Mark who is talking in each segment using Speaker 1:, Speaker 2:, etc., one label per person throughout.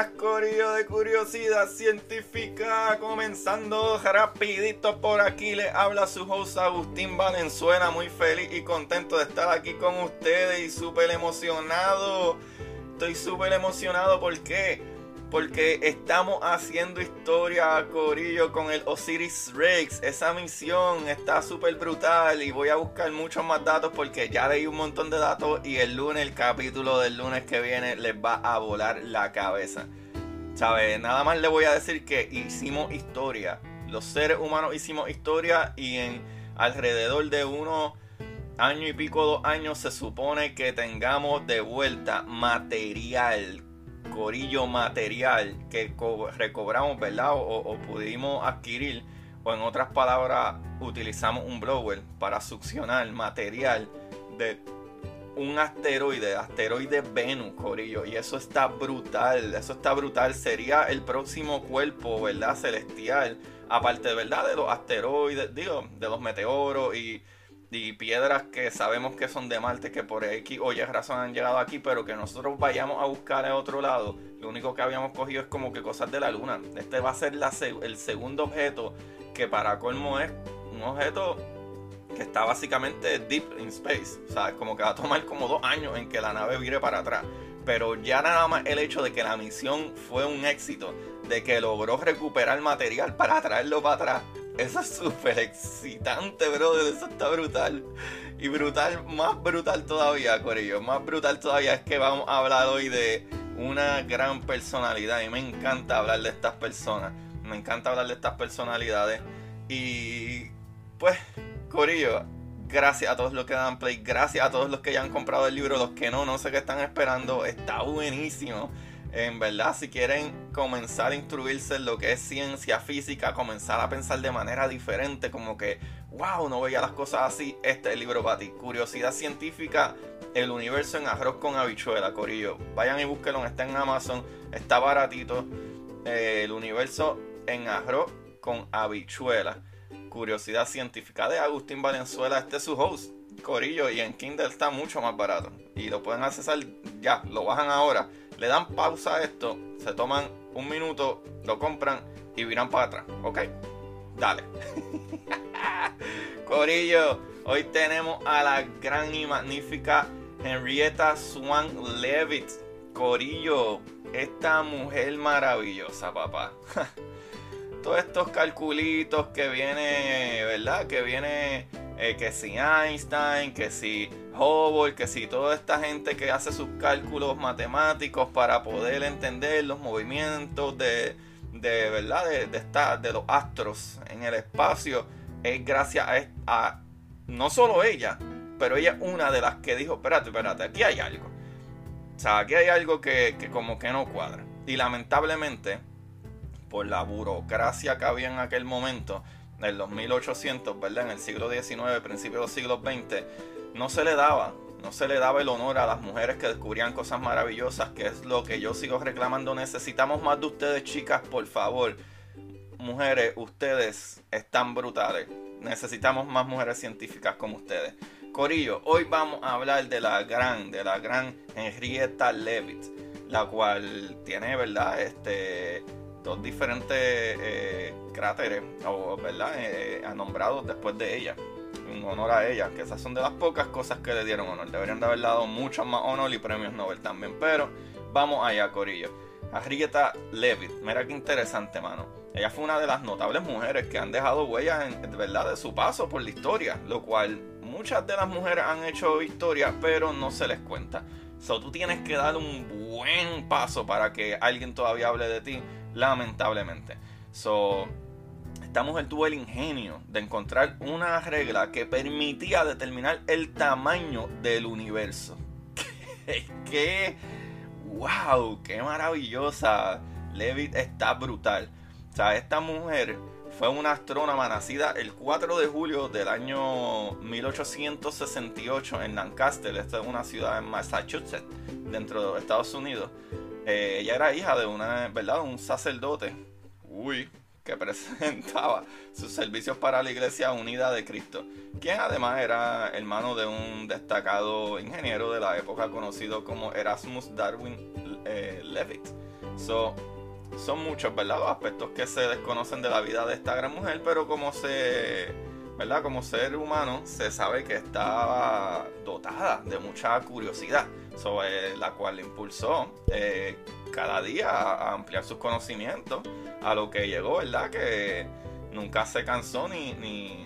Speaker 1: Buenas corillo de curiosidad científica, comenzando rapidito por aquí, le habla su host Agustín Valenzuela, muy feliz y contento de estar aquí con ustedes y súper emocionado, estoy súper emocionado porque porque estamos haciendo historia, Corillo, con el Osiris Rex. Esa misión está súper brutal y voy a buscar muchos más datos porque ya leí un montón de datos y el lunes, el capítulo del lunes que viene, les va a volar la cabeza. ¿Sabes? Nada más le voy a decir que hicimos historia. Los seres humanos hicimos historia y en alrededor de unos año y pico, dos años, se supone que tengamos de vuelta material corillo material que recobramos, ¿verdad? O, o, pudimos adquirir, o en otras palabras, utilizamos un blower para succionar material de un asteroide, asteroide Venus, corillo. Y eso está brutal, eso está brutal. Sería el próximo cuerpo, ¿verdad? Celestial. Aparte, ¿verdad? De los asteroides, digo, de los meteoros y y piedras que sabemos que son de Marte, que por X o Y razón han llegado aquí, pero que nosotros vayamos a buscar a otro lado, lo único que habíamos cogido es como que cosas de la Luna. Este va a ser el segundo objeto que para colmo es un objeto que está básicamente deep in space. O sea, como que va a tomar como dos años en que la nave vire para atrás. Pero ya nada más el hecho de que la misión fue un éxito, de que logró recuperar material para traerlo para atrás, eso es súper excitante, brother. Eso está brutal. Y brutal, más brutal todavía, Corillo. Más brutal todavía es que vamos a hablar hoy de una gran personalidad. Y me encanta hablar de estas personas. Me encanta hablar de estas personalidades. Y pues, Corillo, gracias a todos los que dan play. Gracias a todos los que ya han comprado el libro. Los que no, no sé qué están esperando. Está buenísimo. En verdad, si quieren comenzar a instruirse en lo que es ciencia física, comenzar a pensar de manera diferente, como que, wow, no veía las cosas así, este es el libro para ti. Curiosidad científica, el universo en arroz con habichuela, Corillo. Vayan y búsquenlo, está en Amazon, está baratito. Eh, el universo en arroz con habichuela. Curiosidad científica de Agustín Valenzuela, este es su host. Corillo, y en Kindle está mucho más barato. Y lo pueden accesar ya, lo bajan ahora le dan pausa a esto, se toman un minuto, lo compran y viran para atrás. Ok, dale. Corillo, hoy tenemos a la gran y magnífica Henrietta Swan Levitt. Corillo, esta mujer maravillosa, papá. Todos estos calculitos que viene, ¿verdad? Que viene eh, que si Einstein, que si Hubble, que si toda esta gente que hace sus cálculos matemáticos para poder entender los movimientos de, de verdad de, de, de los astros en el espacio, es gracias a, no solo ella, pero ella es una de las que dijo, espérate, espérate, aquí hay algo. O sea, aquí hay algo que, que como que no cuadra. Y lamentablemente, por la burocracia que había en aquel momento, en los 1800, ¿verdad? En el siglo XIX, principio del siglo XX, no se le daba, no se le daba el honor a las mujeres que descubrían cosas maravillosas, que es lo que yo sigo reclamando. Necesitamos más de ustedes, chicas, por favor. Mujeres, ustedes están brutales. Necesitamos más mujeres científicas como ustedes. Corillo, hoy vamos a hablar de la gran, de la gran Henrietta Leavitt, la cual tiene, ¿verdad? Este dos diferentes eh, cráteres, ¿verdad? Eh, nombrados después de ella, en honor a ella, que esas son de las pocas cosas que le dieron honor. Deberían de haber dado muchos más honor y premios Nobel también, pero vamos allá, Corillo. Henrietta Levitt, mira qué interesante, mano. ella fue una de las notables mujeres que han dejado huellas verdad de su paso por la historia, lo cual muchas de las mujeres han hecho historia, pero no se les cuenta. So, tú tienes que dar un buen paso para que alguien todavía hable de ti, lamentablemente. So, esta mujer tuvo el ingenio de encontrar una regla que permitía determinar el tamaño del universo. ¡Qué! ¡Wow! ¡Qué maravillosa! Levitt está brutal. O sea, esta mujer fue una astrónoma nacida el 4 de julio del año 1868 en Lancaster. Esta es una ciudad en Massachusetts, dentro de Estados Unidos. Eh, ella era hija de una, ¿verdad? un sacerdote. Uy, que presentaba sus servicios para la Iglesia Unida de Cristo, quien además era hermano de un destacado ingeniero de la época conocido como Erasmus Darwin eh, Levitt. So, son muchos, ¿verdad? Los aspectos que se desconocen de la vida de esta gran mujer, pero como se, ¿verdad? Como ser humano se sabe que estaba dotada de mucha curiosidad, sobre la cual le impulsó eh, cada día a ampliar sus conocimientos, a lo que llegó, ¿verdad? Que nunca se cansó ni, ni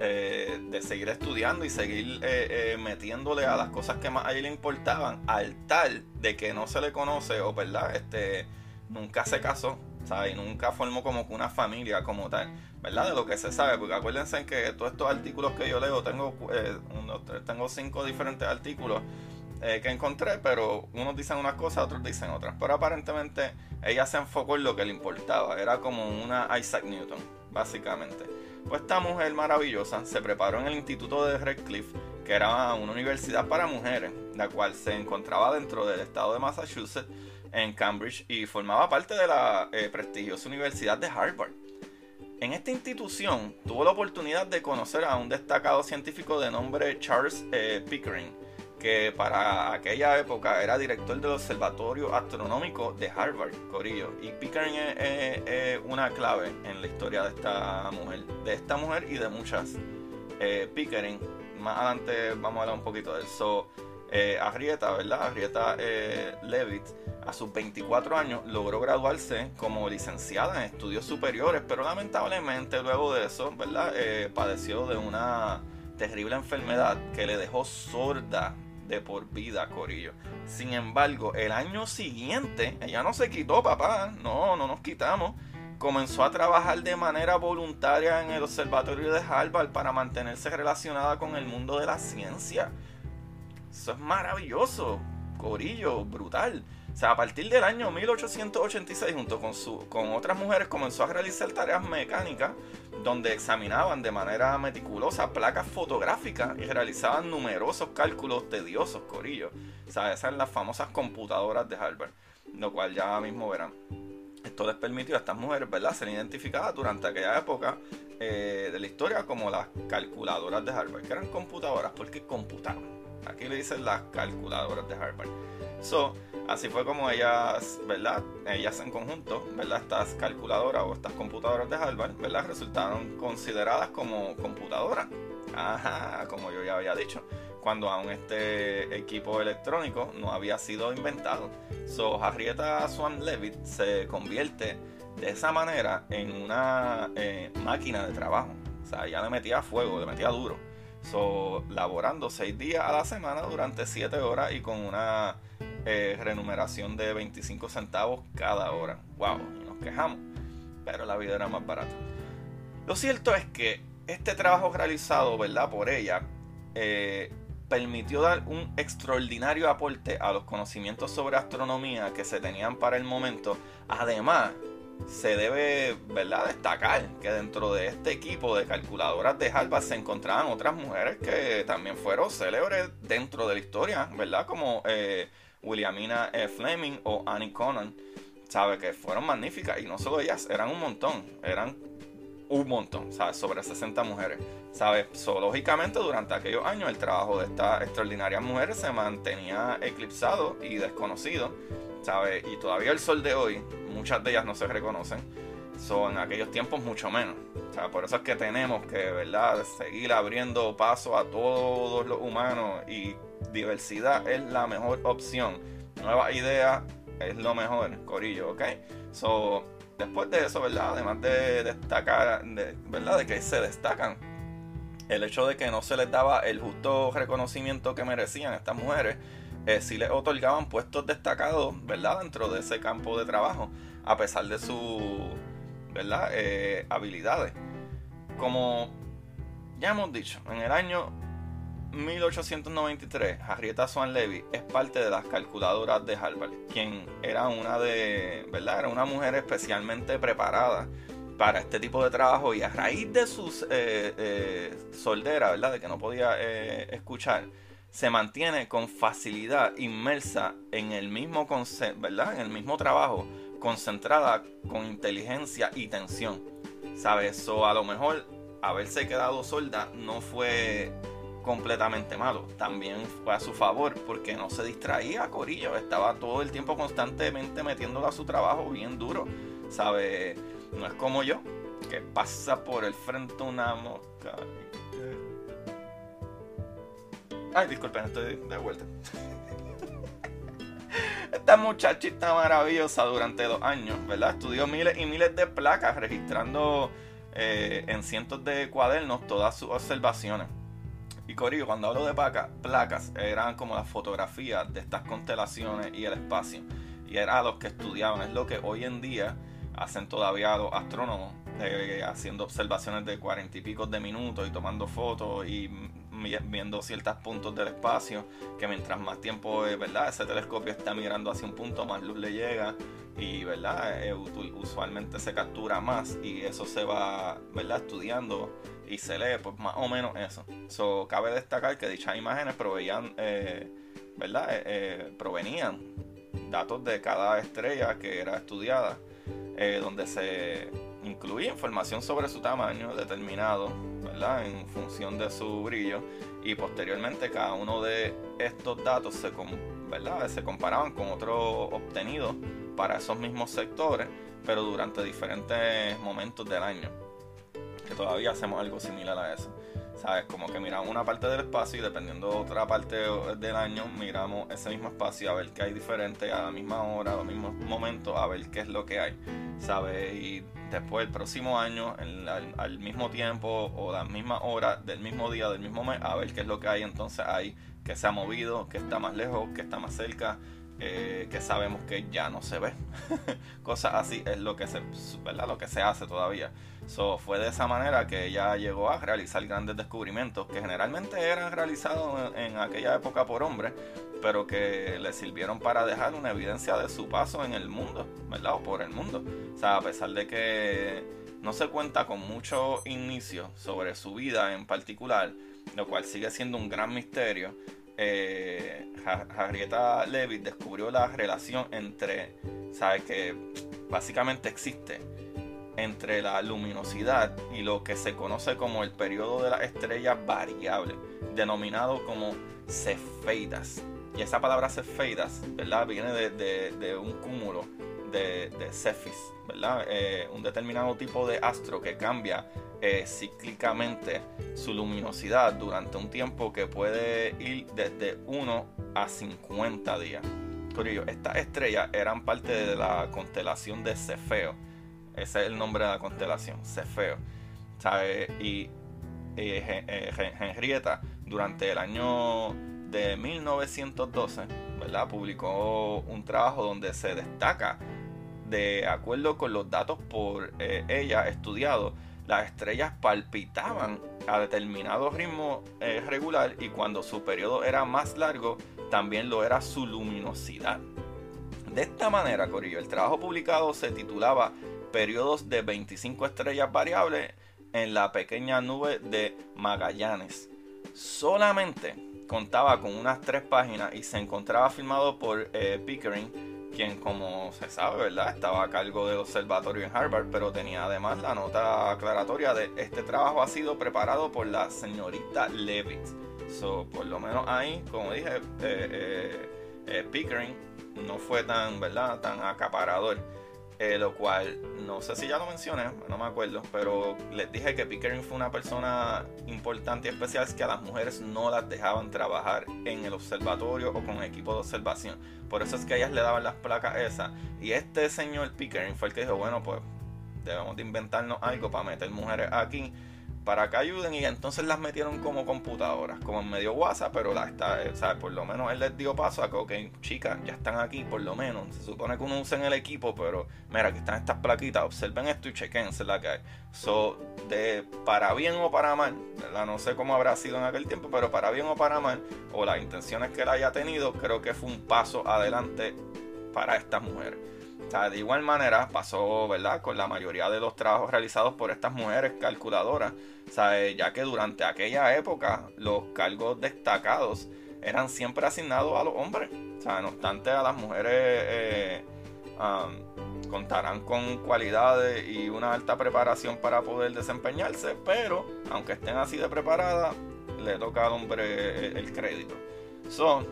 Speaker 1: eh, de seguir estudiando y seguir eh, metiéndole a las cosas que más a él le importaban, al tal de que no se le conoce o, ¿verdad? Este nunca se casó, ¿sabes? Y nunca formó como una familia como tal, ¿verdad? De lo que se sabe, porque acuérdense que todos estos artículos que yo leo, tengo, eh, tengo cinco diferentes artículos eh, que encontré, pero unos dicen unas cosas, otros dicen otras. Pero aparentemente ella se enfocó en lo que le importaba, era como una Isaac Newton, básicamente. Pues esta mujer maravillosa se preparó en el Instituto de Redcliffe, que era una universidad para mujeres, la cual se encontraba dentro del estado de Massachusetts en Cambridge y formaba parte de la eh, prestigiosa Universidad de Harvard. En esta institución tuvo la oportunidad de conocer a un destacado científico de nombre Charles eh, Pickering, que para aquella época era director del Observatorio Astronómico de Harvard, Corillo. Y Pickering es, una clave en la historia de esta mujer, de esta mujer y de muchas. Eh, Pickering, más adelante vamos a hablar un poquito de eso. Eh, Arrieta, ¿verdad? Arrieta Levitt a sus 24 años logró graduarse como licenciada en estudios superiores, pero lamentablemente luego de eso, ¿verdad? Eh, padeció de una terrible enfermedad que le dejó sorda de por vida, Corillo. Sin embargo, el año siguiente, ella no se quitó, papá, no, no nos quitamos. Comenzó a trabajar de manera voluntaria en el Observatorio de Harvard para mantenerse relacionada con el mundo de la ciencia. Eso es maravilloso, Corillo, brutal. O sea, a partir del año 1886, junto con, su, con otras mujeres, comenzó a realizar tareas mecánicas donde examinaban de manera meticulosa placas fotográficas y realizaban numerosos cálculos tediosos, corillos. O sea, esas son las famosas computadoras de Harvard, lo cual ya mismo verán. Esto les permitió a estas mujeres, ¿verdad?, ser identificadas durante aquella época eh, de la historia como las calculadoras de Harvard, que eran computadoras porque computaban. Aquí le dicen las calculadoras de Harvard. So, Así fue como ellas, ¿verdad? Ellas en conjunto, ¿verdad? Estas calculadoras o estas computadoras de Harvard, ¿verdad? Resultaron consideradas como computadoras. Ajá, como yo ya había dicho. Cuando aún este equipo electrónico no había sido inventado. So, Harrieta Swan Levitt se convierte de esa manera en una eh, máquina de trabajo. O sea, ella le metía fuego, le metía duro. So, laborando seis días a la semana durante siete horas y con una eh, renumeración de 25 centavos cada hora. ¡Wow! Y nos quejamos. Pero la vida era más barata. Lo cierto es que este trabajo realizado, ¿verdad? Por ella, eh, permitió dar un extraordinario aporte a los conocimientos sobre astronomía que se tenían para el momento. Además, se debe ¿verdad? destacar que dentro de este equipo de calculadoras de Harvard se encontraban otras mujeres que también fueron célebres dentro de la historia, ¿verdad? Como eh, Williamina e. Fleming o Annie Conan, sabe que fueron magníficas y no solo ellas, eran un montón, eran un montón. Sobre 60 mujeres, ¿sabes? Zoológicamente durante aquellos años el trabajo de estas extraordinarias mujeres se mantenía eclipsado y desconocido, Y todavía el sol de hoy, muchas de ellas no se reconocen, son en aquellos tiempos mucho menos. Por eso es que tenemos que, seguir abriendo paso a todos los humanos y diversidad es la mejor opción. Nueva idea es lo mejor, Corillo, ¿ok? So, después de eso. Además de destacar. De que se destacan, el hecho de que no se les daba el justo reconocimiento que merecían estas mujeres, eh, sí les otorgaban puestos destacados, ¿verdad? Dentro de ese campo de trabajo, a pesar de sus, ¿verdad? Eh, habilidades. Como ya hemos dicho, en el año 1893, Harrieta Swan Levy es parte de las calculadoras de Harvard, quien era una de, ¿verdad? Era una mujer especialmente preparada para este tipo de trabajo y a raíz de sus eh, eh ¿verdad? De que no podía eh, escuchar, se mantiene con facilidad inmersa en el mismo ¿verdad? En el mismo trabajo, concentrada con inteligencia y tensión. ¿Sabes? Eso a lo mejor haberse quedado solda no fue completamente malo. También fue a su favor porque no se distraía Corillo. Estaba todo el tiempo constantemente metiéndolo a su trabajo bien duro. ¿Sabe? No es como yo, que pasa por el frente una mosca. Ay, disculpen, estoy de vuelta. Esta muchachita maravillosa durante dos años, ¿verdad? Estudió miles y miles de placas registrando eh, en cientos de cuadernos todas sus observaciones. Y Corillo, cuando hablo de placas, eran como las fotografías de estas constelaciones y el espacio. Y era los que estudiaban, es lo que hoy en día hacen todavía los astrónomos, eh, haciendo observaciones de cuarenta y pico de minutos y tomando fotos y viendo ciertos puntos del espacio, que mientras más tiempo, eh, ¿verdad? Ese telescopio está mirando hacia un punto, más luz le llega y, ¿verdad? Eh, usualmente se captura más y eso se va, ¿verdad? Estudiando y se lee pues más o menos eso. So, cabe destacar que dichas imágenes proveían, eh, ¿verdad? Provenían datos de cada estrella que era estudiada, donde se incluía información sobre su tamaño determinado, ¿verdad? En función de su brillo y posteriormente cada uno de estos datos se, ¿verdad? se comparaban con otros obtenidos para esos mismos sectores, pero durante diferentes momentos del año que todavía hacemos algo similar a eso. ¿Sabes? Como que miramos una parte del espacio y dependiendo de otra parte del año, miramos ese mismo espacio a ver qué hay diferente a la misma hora, a los mismos momentos, a ver qué es lo que hay. ¿Sabes? Y después el próximo año, al, mismo tiempo o la misma hora del mismo día, del mismo mes, a ver qué es lo que hay. Entonces hay que se ha movido, que está más lejos, que está más cerca, eh, que sabemos que ya no se ve. Cosas así es lo que se, ¿verdad? Lo que se hace todavía. So, fue de esa manera que ella llegó a realizar grandes descubrimientos que generalmente eran realizados en, aquella época por hombres, pero que le sirvieron para dejar una evidencia de su paso en el mundo, ¿verdad? O por el mundo. O sea, a pesar de que no se cuenta con mucho inicio sobre su vida en particular, lo cual sigue siendo un gran misterio, eh, Harrieta Levitt descubrió la relación entre, ¿sabes? Que básicamente existe entre la luminosidad y lo que se conoce como el periodo de las estrellas variable, denominado como cefeidas. Y esa palabra cefeidas, ¿verdad? Viene de, un cúmulo de, cefis, ¿verdad? Eh, un determinado tipo de astro que cambia eh, cíclicamente su luminosidad durante un tiempo que puede ir desde 1 a 50 días. Corillo, estas estrellas eran parte de la constelación de Cefeo ese es el nombre de la constelación, Cefeo. ¿sabe? Y eh, Henrietta, durante el año de 1912, ¿verdad? publicó un trabajo donde se destaca, de acuerdo con los datos por eh, ella estudiados, las estrellas palpitaban a determinado ritmo eh, regular y cuando su periodo era más largo, también lo era su luminosidad. De esta manera, Corillo, el trabajo publicado se titulaba periodos de 25 estrellas variables en la pequeña nube de Magallanes. Solamente contaba con unas tres páginas y se encontraba firmado por eh, Pickering, quien como se sabe, ¿verdad? Estaba a cargo del observatorio en Harvard, pero tenía además la nota aclaratoria de este trabajo ha sido preparado por la señorita Levitt. So, por lo menos ahí, como dije, eh, eh, Pickering no fue tan, ¿verdad? Tan acaparador. Eh, lo cual, no sé si ya lo mencioné, no me acuerdo, pero les dije que Pickering fue una persona importante y especial, es que a las mujeres no las dejaban trabajar en el observatorio o con equipo de observación. Por eso es que ellas le daban las placas esas. Y este señor Pickering fue el que dijo, bueno, pues debemos de inventarnos algo para meter mujeres aquí para que ayuden y entonces las metieron como computadoras, como en medio WhatsApp, pero la está, o sea, por lo menos él les dio paso a que, ok, chicas, ya están aquí, por lo menos. Se supone que uno usa en el equipo, pero mira, aquí están estas plaquitas, observen esto y chequense la que hay. So, de para bien o para mal, ¿verdad? No sé cómo habrá sido en aquel tiempo, pero para bien o para mal, o las intenciones que él haya tenido, creo que fue un paso adelante para estas mujeres de igual manera pasó, ¿verdad? Con la mayoría de los trabajos realizados por estas mujeres calculadoras, ya que durante aquella época los cargos destacados eran siempre asignados a los hombres. O sea, no obstante, a las mujeres eh, contarán con cualidades y una alta preparación para poder desempeñarse, pero aunque estén así de preparadas, le toca al hombre el, crédito. Son,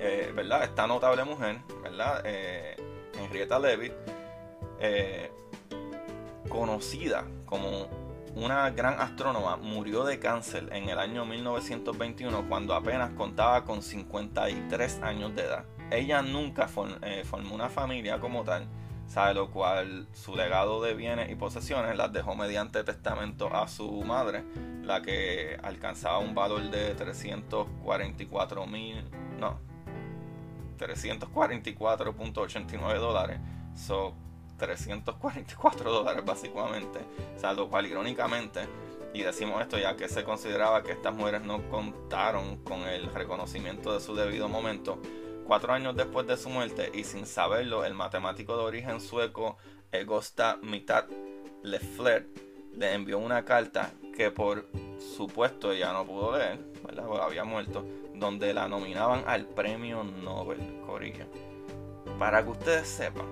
Speaker 1: eh, ¿verdad? Esta notable mujer, ¿verdad? Eh, Henrietta Leavitt, eh, conocida como una gran astrónoma, murió de cáncer en el año 1921 cuando apenas contaba con 53 años de edad. Ella nunca eh, formó una familia como tal, sabe lo cual su legado de bienes y posesiones las dejó mediante testamento a su madre, la que alcanzaba un valor de 344 mil, no, 344.89 dólares. Son 344 dólares básicamente. O sea, lo cual irónicamente, y decimos esto ya que se consideraba que estas mujeres no contaron con el reconocimiento de su debido momento, cuatro años después de su muerte y sin saberlo, el matemático de origen sueco Egosta Mitad Lefler le envió una carta que por supuesto ella no pudo leer, ¿verdad? Porque había muerto donde la nominaban al premio Nobel, Corilla. Para que ustedes sepan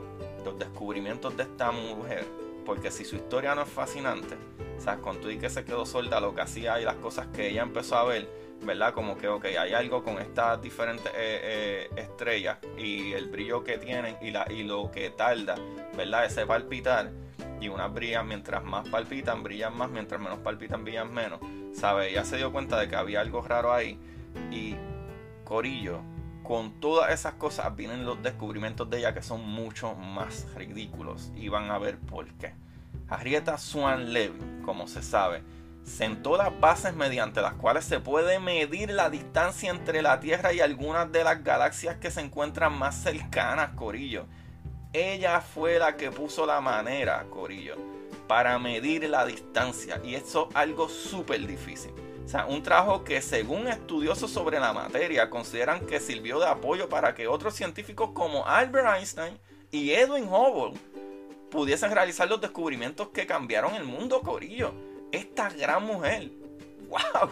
Speaker 1: los descubrimientos de esta mujer, porque si su historia no es fascinante, o sea, con tú y que se quedó solda, lo que hacía y las cosas que ella empezó a ver, ¿verdad? Como que, ok, hay algo con estas diferentes eh, eh, estrellas y el brillo que tienen y, la, y lo que tarda, ¿verdad? Ese palpitar. Y unas brillan mientras más palpitan, brillan más, mientras menos palpitan, brillan menos. ¿Sabe? Ella se dio cuenta de que había algo raro ahí y Corillo, con todas esas cosas vienen los descubrimientos de ella que son mucho más ridículos y van a ver por qué. Harrieta Swan Levy, como se sabe, sentó las bases mediante las cuales se puede medir la distancia entre la Tierra y algunas de las galaxias que se encuentran más cercanas, Corillo. Ella fue la que puso la manera, Corillo, para medir la distancia y eso es algo súper difícil. Un trabajo que según estudiosos sobre la materia consideran que sirvió de apoyo para que otros científicos como Albert Einstein y Edwin Hubble pudiesen realizar los descubrimientos que cambiaron el mundo, Corillo. Esta gran mujer. ¡Wow!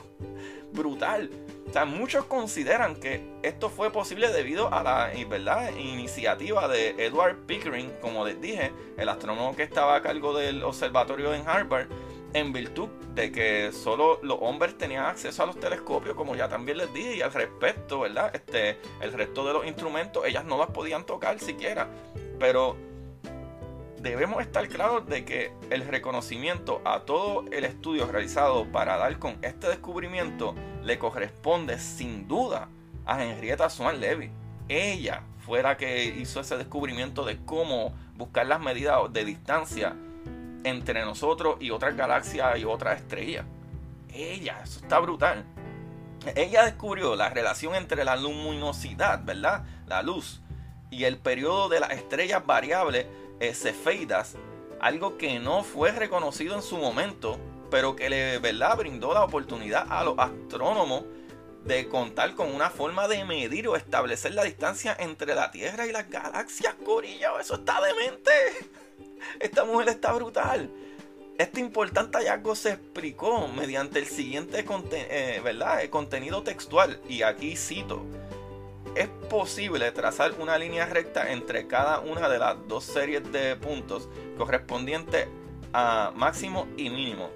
Speaker 1: Brutal. Muchos consideran que esto fue posible debido a la ¿verdad? iniciativa de Edward Pickering, como les dije, el astrónomo que estaba a cargo del observatorio en Harvard en virtud de que solo los hombres tenían acceso a los telescopios, como ya también les dije, y al respecto, ¿verdad? Este, el resto de los instrumentos, ellas no las podían tocar siquiera. Pero debemos estar claros de que el reconocimiento a todo el estudio realizado para dar con este descubrimiento le corresponde sin duda a Henrietta Swan Levy. Ella fue la que hizo ese descubrimiento de cómo buscar las medidas de distancia entre nosotros y otras galaxias y otras estrellas. Ella, eso está brutal. Ella descubrió la relación entre la luminosidad, ¿verdad? La luz y el periodo de las estrellas variables cefeidas, algo que no fue reconocido en su momento, pero que le ¿verdad? brindó la oportunidad a los astrónomos de contar con una forma de medir o establecer la distancia entre la Tierra y las galaxias, Corillo. Eso está demente. Esta mujer está brutal. Este importante hallazgo se explicó mediante el siguiente eh, ¿verdad? El contenido textual. Y aquí cito. Es posible trazar una línea recta entre cada una de las dos series de puntos correspondientes a máximo y mínimo,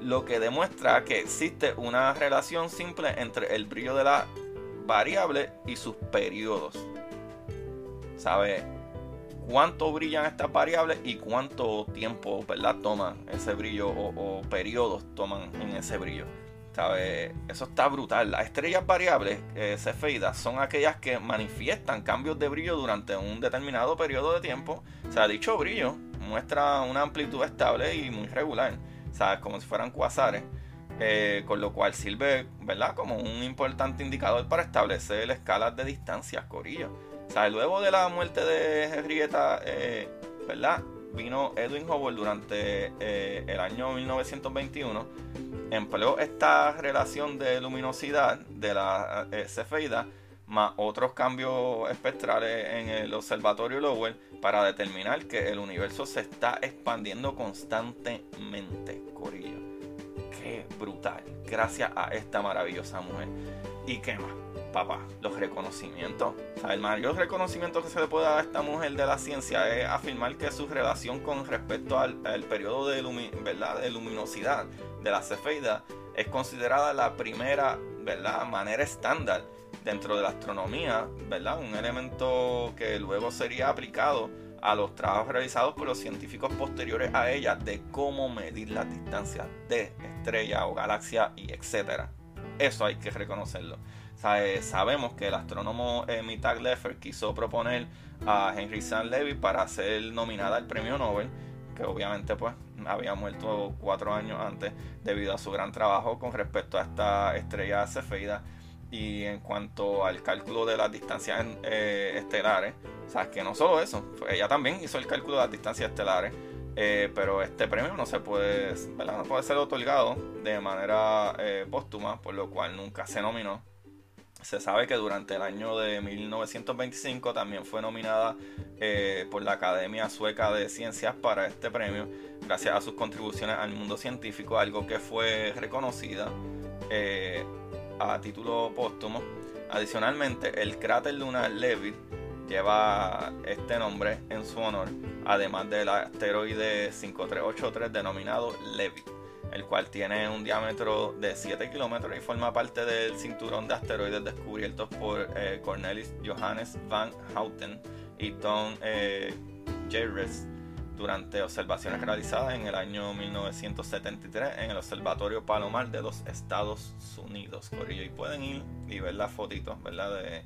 Speaker 1: lo que demuestra que existe una relación simple entre el brillo de la variable y sus periodos. ¿Sabe? Cuánto brillan estas variables y cuánto tiempo ¿verdad? toma ese brillo o, periodos toman en ese brillo. ¿Sabe? Eso está brutal. Las estrellas variables eh, cefeidas son aquellas que manifiestan cambios de brillo durante un determinado periodo de tiempo. O sea, dicho brillo muestra una amplitud estable y muy regular, ¿sabes? como si fueran cuasares. Eh, con lo cual sirve, ¿verdad? Como un importante indicador para establecer escalas de distancias, corillo. Luego de la muerte de Henrietta, eh, ¿verdad? Vino Edwin Hubble durante eh, el año 1921, empleó esta relación de luminosidad de la cefeida más otros cambios espectrales en el observatorio Lowell para determinar que el universo se está expandiendo constantemente, Corillo. Qué brutal, gracias a esta maravillosa mujer. ¿Y qué más? Papá, los reconocimientos. el mayor reconocimiento que se le puede dar a esta mujer de la ciencia es afirmar que su relación con respecto al, periodo de, ¿verdad? de luminosidad de la cefeida es considerada la primera ¿verdad? manera estándar dentro de la astronomía, ¿verdad? Un elemento que luego sería aplicado a los trabajos realizados por los científicos posteriores a ella de cómo medir las distancias de estrellas o galaxias y etcétera. Eso hay que reconocerlo. Sabemos que el astrónomo eh, Mitag Leffer quiso proponer a Henry San Levy para ser nominada al premio Nobel, que obviamente pues había muerto cuatro años antes debido a su gran trabajo con respecto a esta estrella cefeida y en cuanto al cálculo de las distancias eh, estelares, o sea, que no solo eso, ella también hizo el cálculo de las distancias estelares, eh, pero este premio no se puede, no puede ser otorgado de manera eh, póstuma, por lo cual nunca se nominó. Se sabe que durante el año de 1925 también fue nominada por la Academia Sueca de Ciencias para este premio, gracias a sus contribuciones al mundo científico, algo que fue reconocida a título póstumo. Adicionalmente, el cráter lunar Leavitt lleva este nombre en su honor, además del asteroide 5383 denominado Leavitt, el cual tiene un diámetro de 7 kilómetros y forma parte del cinturón de asteroides descubiertos por eh, Cornelis Johannes van Houten y Tom eh, durante observaciones realizadas en el año 1973 en el Observatorio Palomar de los Estados Unidos. Corillo, y pueden ir y ver las fotitos, ¿verdad? De,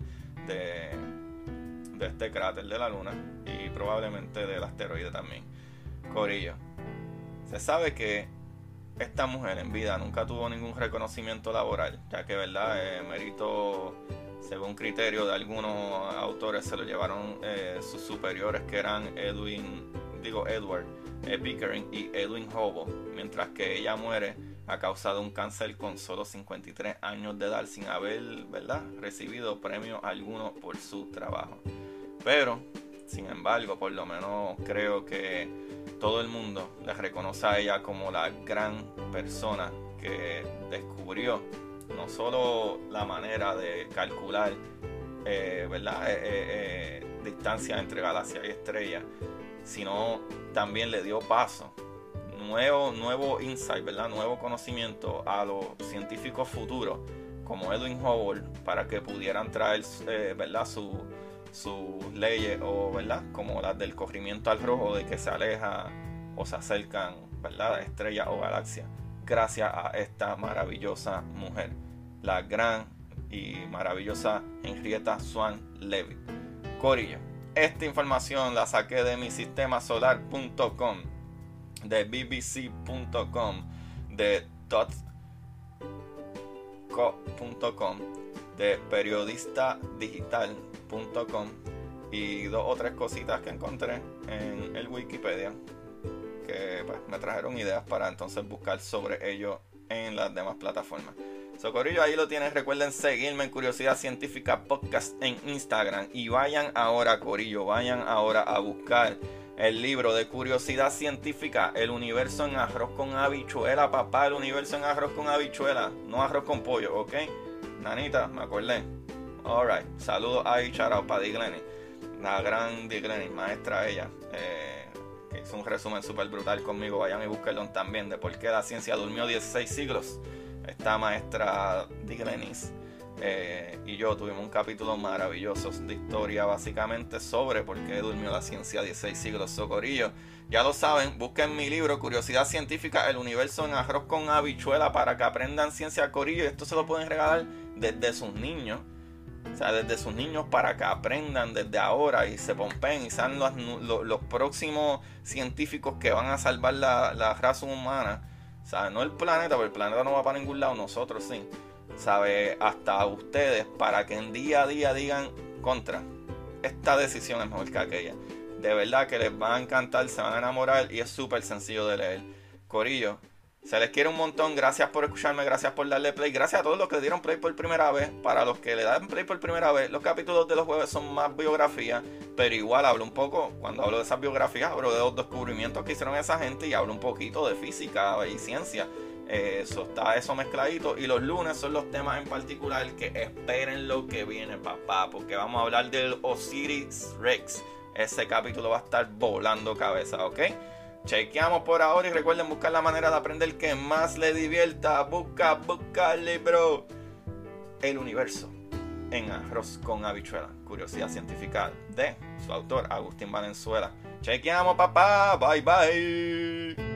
Speaker 1: de, este cráter de la Luna y probablemente del asteroide también. Corillo, se sabe que esta mujer en vida nunca tuvo ningún reconocimiento laboral, ya que, ¿verdad? Eh, mérito según criterio de algunos autores se lo llevaron eh, sus superiores que eran Edwin digo Edward eh, Pickering y Edwin Hubble, mientras que ella muere a causa de un cáncer con solo 53 años de edad sin haber ¿verdad? recibido premio alguno por su trabajo. Pero, sin embargo, por lo menos creo que todo el mundo le reconoce a ella como la gran persona que descubrió no solo la manera de calcular eh, ¿verdad? Eh, distancia entre galaxias y estrellas, sino también le dio paso, nuevo, nuevo insight, ¿verdad? nuevo conocimiento a los científicos futuros como Edwin Hubble para que pudieran traer eh, ¿verdad? Sus leyes o ¿verdad? como las del corrimiento al rojo de que se aleja o se acercan ¿verdad? estrellas o galaxias gracias a esta maravillosa mujer la gran y maravillosa Henrietta Swan Leavitt Corillo esta información la saqué de mi sistema solar.com, de bbc.com, de dotco.com, de periodistadigital.com y dos o tres cositas que encontré en el Wikipedia que pues, me trajeron ideas para entonces buscar sobre ello en las demás plataformas. Socorrillo, ahí lo tienes. Recuerden seguirme en Curiosidad Científica Podcast en Instagram. Y vayan ahora, Corillo, vayan ahora a buscar el libro de Curiosidad Científica, El universo en arroz con habichuela, papá. El universo en arroz con habichuela, no arroz con pollo, ¿ok? Nanita, me acordé. Alright, saludos a Icharao para Diglenny, la gran Diglenny, maestra ella. Eh, que hizo un resumen súper brutal conmigo. Vayan y búsquenlo también de por qué la ciencia durmió 16 siglos esta maestra Digrenis eh, y yo tuvimos un capítulo maravilloso de historia básicamente sobre por qué durmió la ciencia 16 siglos socorillo. Ya lo saben, busquen mi libro Curiosidad Científica, el universo en arroz con habichuela para que aprendan ciencia corillo. Y esto se lo pueden regalar desde sus niños. O sea, desde sus niños para que aprendan desde ahora y se pompen y sean los, los, próximos científicos que van a salvar la, la raza humana. O sea, no el planeta, porque el planeta no va para ningún lado, nosotros sí. ¿Sabe? Hasta ustedes para que en día a día digan contra. Esta decisión es mejor que aquella. De verdad que les va a encantar, se van a enamorar y es súper sencillo de leer. Corillo, se les quiere un montón. Gracias por escucharme, gracias por darle play. Gracias a todos los que le dieron play por primera vez. Para los que le dan play por primera vez, los capítulos de los jueves son más biografías. Pero igual hablo un poco, cuando hablo de esas biografías, hablo de los descubrimientos que hicieron esa gente y hablo un poquito de física y ciencia. Eso está eso mezcladito. Y los lunes son los temas en particular que esperen lo que viene, papá. Porque vamos a hablar del Osiris Rex. Ese capítulo va a estar volando cabeza, ¿ok? Chequeamos por ahora y recuerden buscar la manera de aprender que más le divierta. Busca, buscarle, bro. El universo en arroz con habichuela. Curiosidad científica de su autor, Agustín Valenzuela. Chequeamos, papá. Bye, bye.